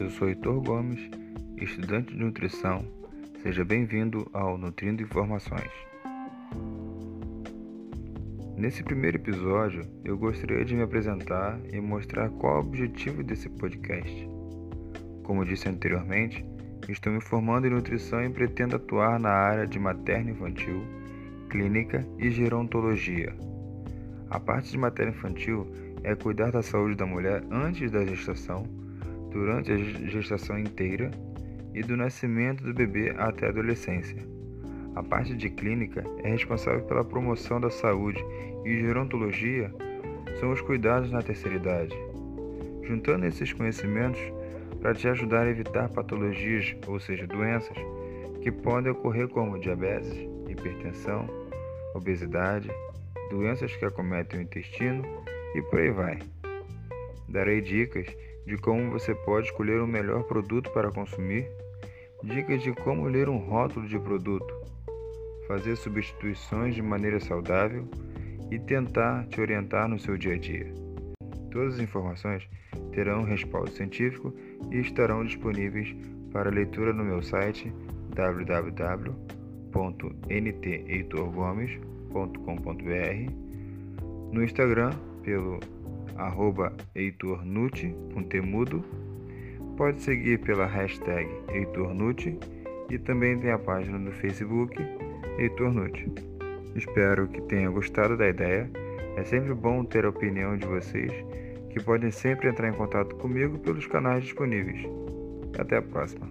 Eu sou Heitor Gomes, estudante de nutrição. Seja bem-vindo ao Nutrindo Informações. Nesse primeiro episódio, eu gostaria de me apresentar e mostrar qual é o objetivo desse podcast. Como disse anteriormente, estou me formando em nutrição e pretendo atuar na área de materno-infantil, clínica e gerontologia. A parte de materno-infantil é cuidar da saúde da mulher antes da gestação, durante a gestação inteira e do nascimento do bebê até a adolescência. A parte de clínica é responsável pela promoção da saúde e gerontologia são os cuidados na terceira idade. Juntando esses conhecimentos para te ajudar a evitar patologias, ou seja, doenças, que podem ocorrer como diabetes, hipertensão, obesidade, doenças que acometem o intestino e por aí vai. Darei dicas de como você pode escolher o melhor produto para consumir, dicas de como ler um rótulo de produto, fazer substituições de maneira saudável e tentar te orientar no seu dia a dia. Todas as informações terão respaldo científico e estarão disponíveis para leitura no meu site www.nteitorgomes.com.br, no Instagram pelo arroba heitornute, com temudo. Pode seguir pela hashtag heitornute e também tem a página no Facebook Heitornute. Espero que tenha gostado da ideia. É sempre bom ter a opinião de vocês, que podem sempre entrar em contato comigo pelos canais disponíveis. Até a próxima.